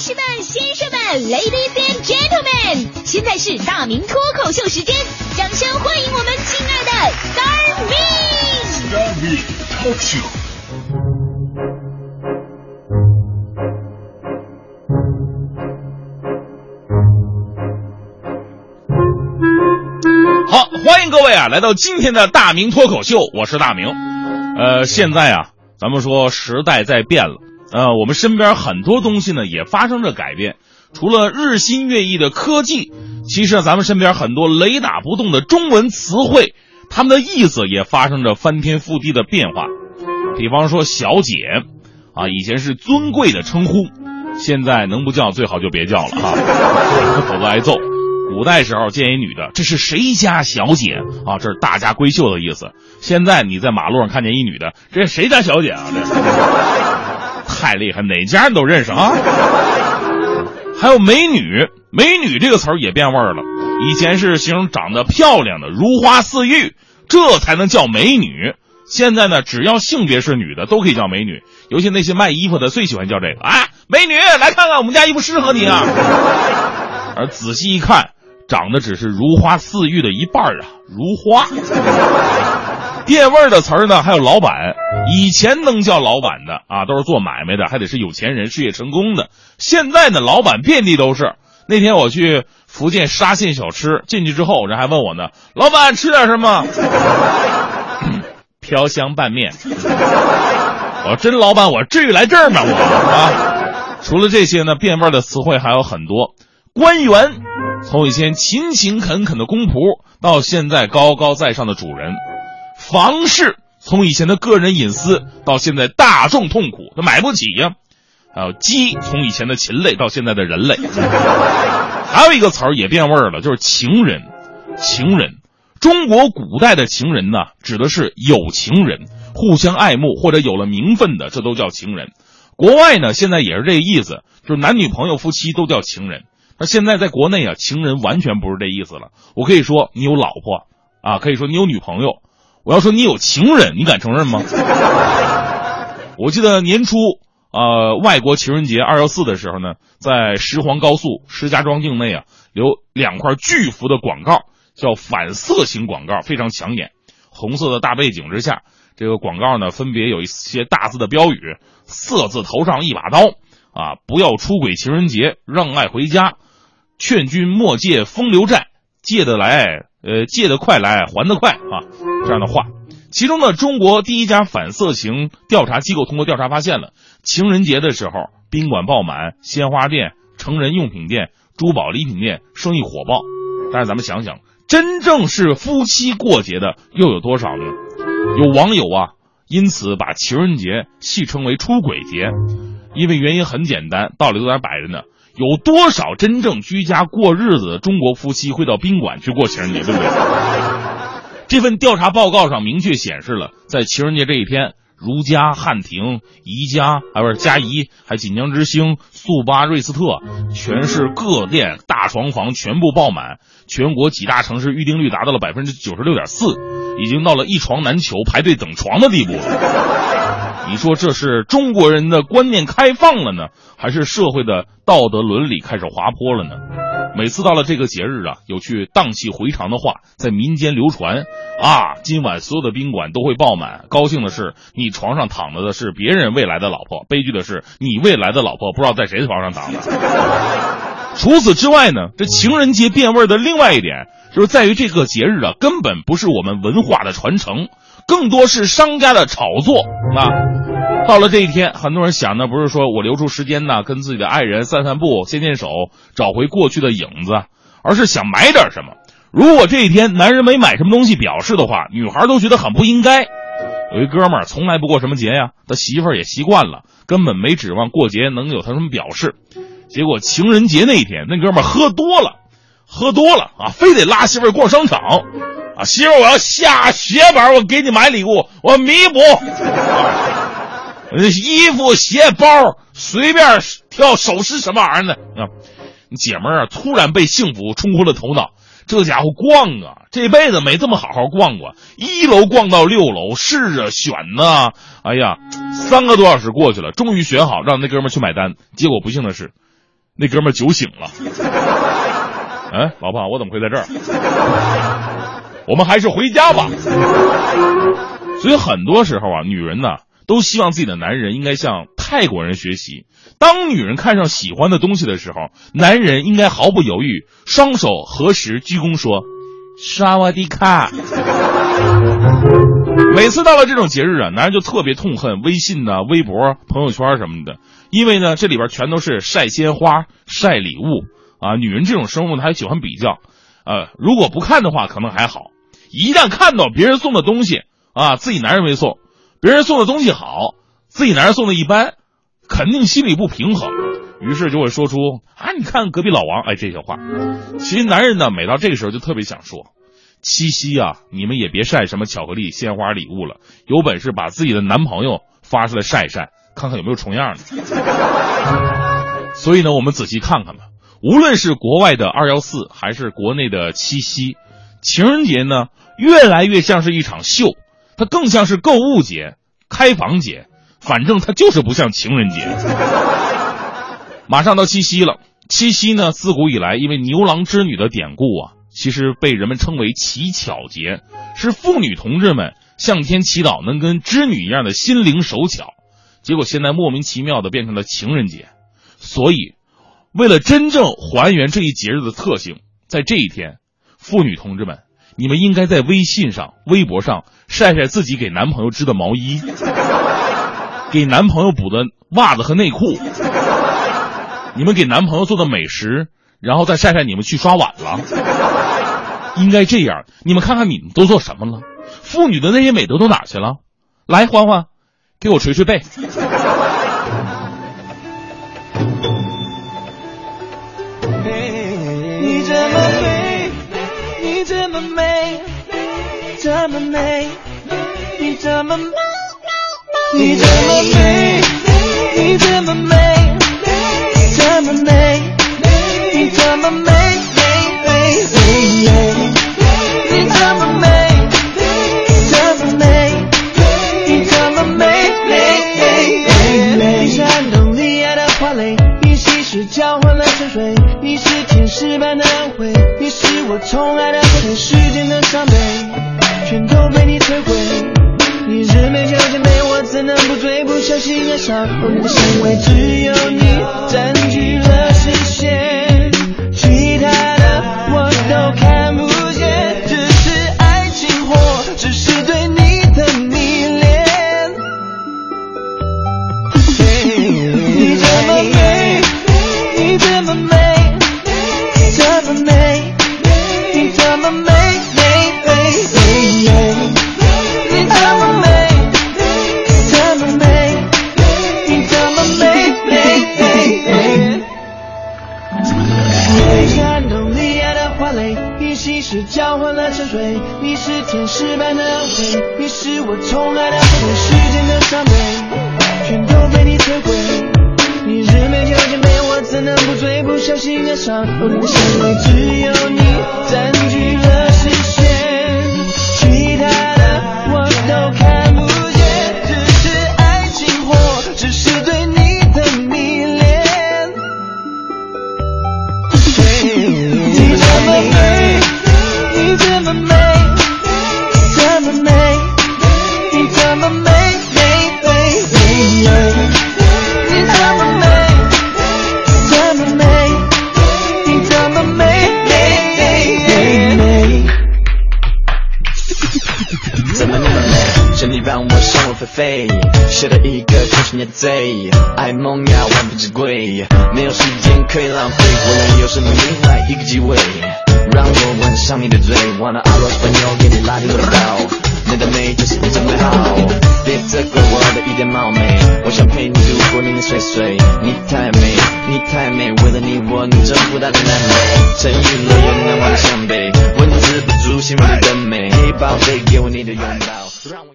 士们、先生们，Ladies and Gentlemen，现在是大明脱口秀时间，掌声欢迎我们亲爱的 Star Me！Starry Talk Show。好，欢迎各位啊，来到今天的大明脱口秀，我是大明。呃，现在啊，咱们说时代在变了，呃，我们身边很多东西呢也发生着改变。除了日新月异的科技，其实咱们身边很多雷打不动的中文词汇，它们的意思也发生着翻天覆地的变化。比方说“小姐”，啊，以前是尊贵的称呼，现在能不叫最好就别叫了啊，否则挨揍。古代时候见一女的，这是谁家小姐啊？这是大家闺秀的意思。现在你在马路上看见一女的，这是谁家小姐啊？这太厉害，哪家人都认识啊。还有美女，美女这个词儿也变味儿了。以前是形容长得漂亮的，如花似玉，这才能叫美女。现在呢，只要性别是女的，都可以叫美女。尤其那些卖衣服的最喜欢叫这个啊，美女，来看看我们家衣服适合你啊。而仔细一看，长得只是如花似玉的一半啊，如花。变味儿的词儿呢，还有老板。以前能叫老板的啊，都是做买卖的，还得是有钱人、事业成功的。现在呢，老板遍地都是。那天我去福建沙县小吃，进去之后，人还问我呢：“老板吃点什么？” 飘香拌面。我说真老板，我至于来这儿吗？我啊。除了这些呢，变味儿的词汇还有很多。官员，从以前勤勤恳恳的公仆，到现在高高在上的主人；房事，从以前的个人隐私，到现在大众痛苦，他买不起呀。还有鸡，从以前的禽类到现在的人类。还有一个词儿也变味儿了，就是情人。情人，中国古代的情人呢，指的是有情人，互相爱慕或者有了名分的，这都叫情人。国外呢，现在也是这个意思，就是男女朋友、夫妻都叫情人。那现在在国内啊，情人完全不是这意思了。我可以说你有老婆啊，可以说你有女朋友。我要说你有情人，你敢承认吗？我记得年初，呃，外国情人节二幺四的时候呢，在石黄高速石家庄境内啊，有两块巨幅的广告，叫反色情广告，非常抢眼。红色的大背景之下，这个广告呢，分别有一些大字的标语：“色字头上一把刀，啊，不要出轨情人节，让爱回家。”劝君莫借风流债，借得来，呃，借得快来还得快啊，这样的话。其中呢，中国第一家反色情调查机构通过调查发现了，情人节的时候，宾馆爆满，鲜花店、成人用品店、珠宝礼品店生意火爆。但是咱们想想，真正是夫妻过节的又有多少呢？有网友啊，因此把情人节戏称为出轨节，因为原因很简单，道理都在摆着呢。有多少真正居家过日子的中国夫妻会到宾馆去过情人节，对不对？这份调查报告上明确显示了，在情人节这一天，如家、汉庭、宜家，还不是佳怡，还锦江之星、速八、瑞斯特，全市各店大床房全部爆满，全国几大城市预订率达到了百分之九十六点四，已经到了一床难求、排队等床的地步了。你说这是中国人的观念开放了呢，还是社会的道德伦理开始滑坡了呢？每次到了这个节日啊，有句荡气回肠的话在民间流传啊，今晚所有的宾馆都会爆满。高兴的是，你床上躺着的是别人未来的老婆；悲剧的是，你未来的老婆不知道在谁床上躺着。除此之外呢，这情人节变味的另外一点，就是在于这个节日啊，根本不是我们文化的传承。更多是商家的炒作啊！到了这一天，很多人想的不是说我留出时间呢，跟自己的爱人散散步、牵牵手，找回过去的影子，而是想买点什么。如果这一天男人没买什么东西表示的话，女孩都觉得很不应该。有一哥们儿从来不过什么节呀，他媳妇儿也习惯了，根本没指望过节能有他什么表示。结果情人节那一天，那哥们喝多了，喝多了啊，非得拉媳妇逛商场。啊，媳妇，我要下血本，我给你买礼物，我弥补。衣服、鞋、包，随便挑，首饰什么玩意儿的啊？姐们儿啊，突然被幸福冲昏了头脑。这家伙逛啊，这辈子没这么好好逛过。一楼逛到六楼，试着，选呢。哎呀，三个多小时过去了，终于选好，让那哥们去买单。结果不幸的是，那哥们酒醒了。哎，老婆，我怎么会在这儿？我们还是回家吧。所以很多时候啊，女人呢都希望自己的男人应该向泰国人学习。当女人看上喜欢的东西的时候，男人应该毫不犹豫，双手合十鞠躬说：“沙瓦迪卡。”每次到了这种节日啊，男人就特别痛恨微信呐、微博、朋友圈什么的，因为呢，这里边全都是晒鲜花、晒礼物啊。女人这种生物呢，还喜欢比较，呃，如果不看的话，可能还好；一旦看到别人送的东西啊，自己男人没送，别人送的东西好，自己男人送的一般，肯定心里不平衡，于是就会说出啊，你看隔壁老王，哎，这些话。其实男人呢，每到这个时候就特别想说。七夕啊，你们也别晒什么巧克力、鲜花、礼物了，有本事把自己的男朋友发出来晒一晒，看看有没有重样的。所以呢，我们仔细看看吧。无论是国外的二幺四，还是国内的七夕，情人节呢，越来越像是一场秀，它更像是购物节、开房节，反正它就是不像情人节。马上到七夕了，七夕呢，自古以来因为牛郎织女的典故啊。其实被人们称为乞巧节，是妇女同志们向天祈祷能跟织女一样的心灵手巧。结果现在莫名其妙的变成了情人节。所以，为了真正还原这一节日的特性，在这一天，妇女同志们，你们应该在微信上、微博上晒晒自己给男朋友织的毛衣，给男朋友补的袜子和内裤，你们给男朋友做的美食。然后再晒晒你们去刷碗了，应该这样。你们看看你们都做什么了？妇女的那些美德都哪去了？来，欢欢，给我捶捶背。你这么美，你这么美，这么美，你这么，你这么美，你这么美，这么美。你这么美，美美美，你这么美，这么美，你这么美，美美。你煽动你爱的花蕾，你稀释交换了春水，你是天使般的安慰，你是我宠爱的全世界的伤悲，全都被你摧毁。你是美酒见美，我怎能不醉？不小心爱上你的香味，只有你占据了视线。其他的我都看我宠爱的全世界的伤悲，全都被你摧毁。你日没酒精杯，我怎能不醉？不小心爱上你的香味，只有你占据飞，写了一个故事你贼，爱梦呀万不之贵，没有时间可以浪费，我能有什么名来一个机会，让我吻上你的嘴，wanna I was when you 给你拉近我的刀，你的美就是你真美好，别责怪我的一点冒昧，我想陪你度过年年岁岁，你太美，你太美，为了你我能征服大江南北，沉鱼落雁难忘的伤悲，文字不足形容你的美，嘿宝贝给我你的拥抱，让我。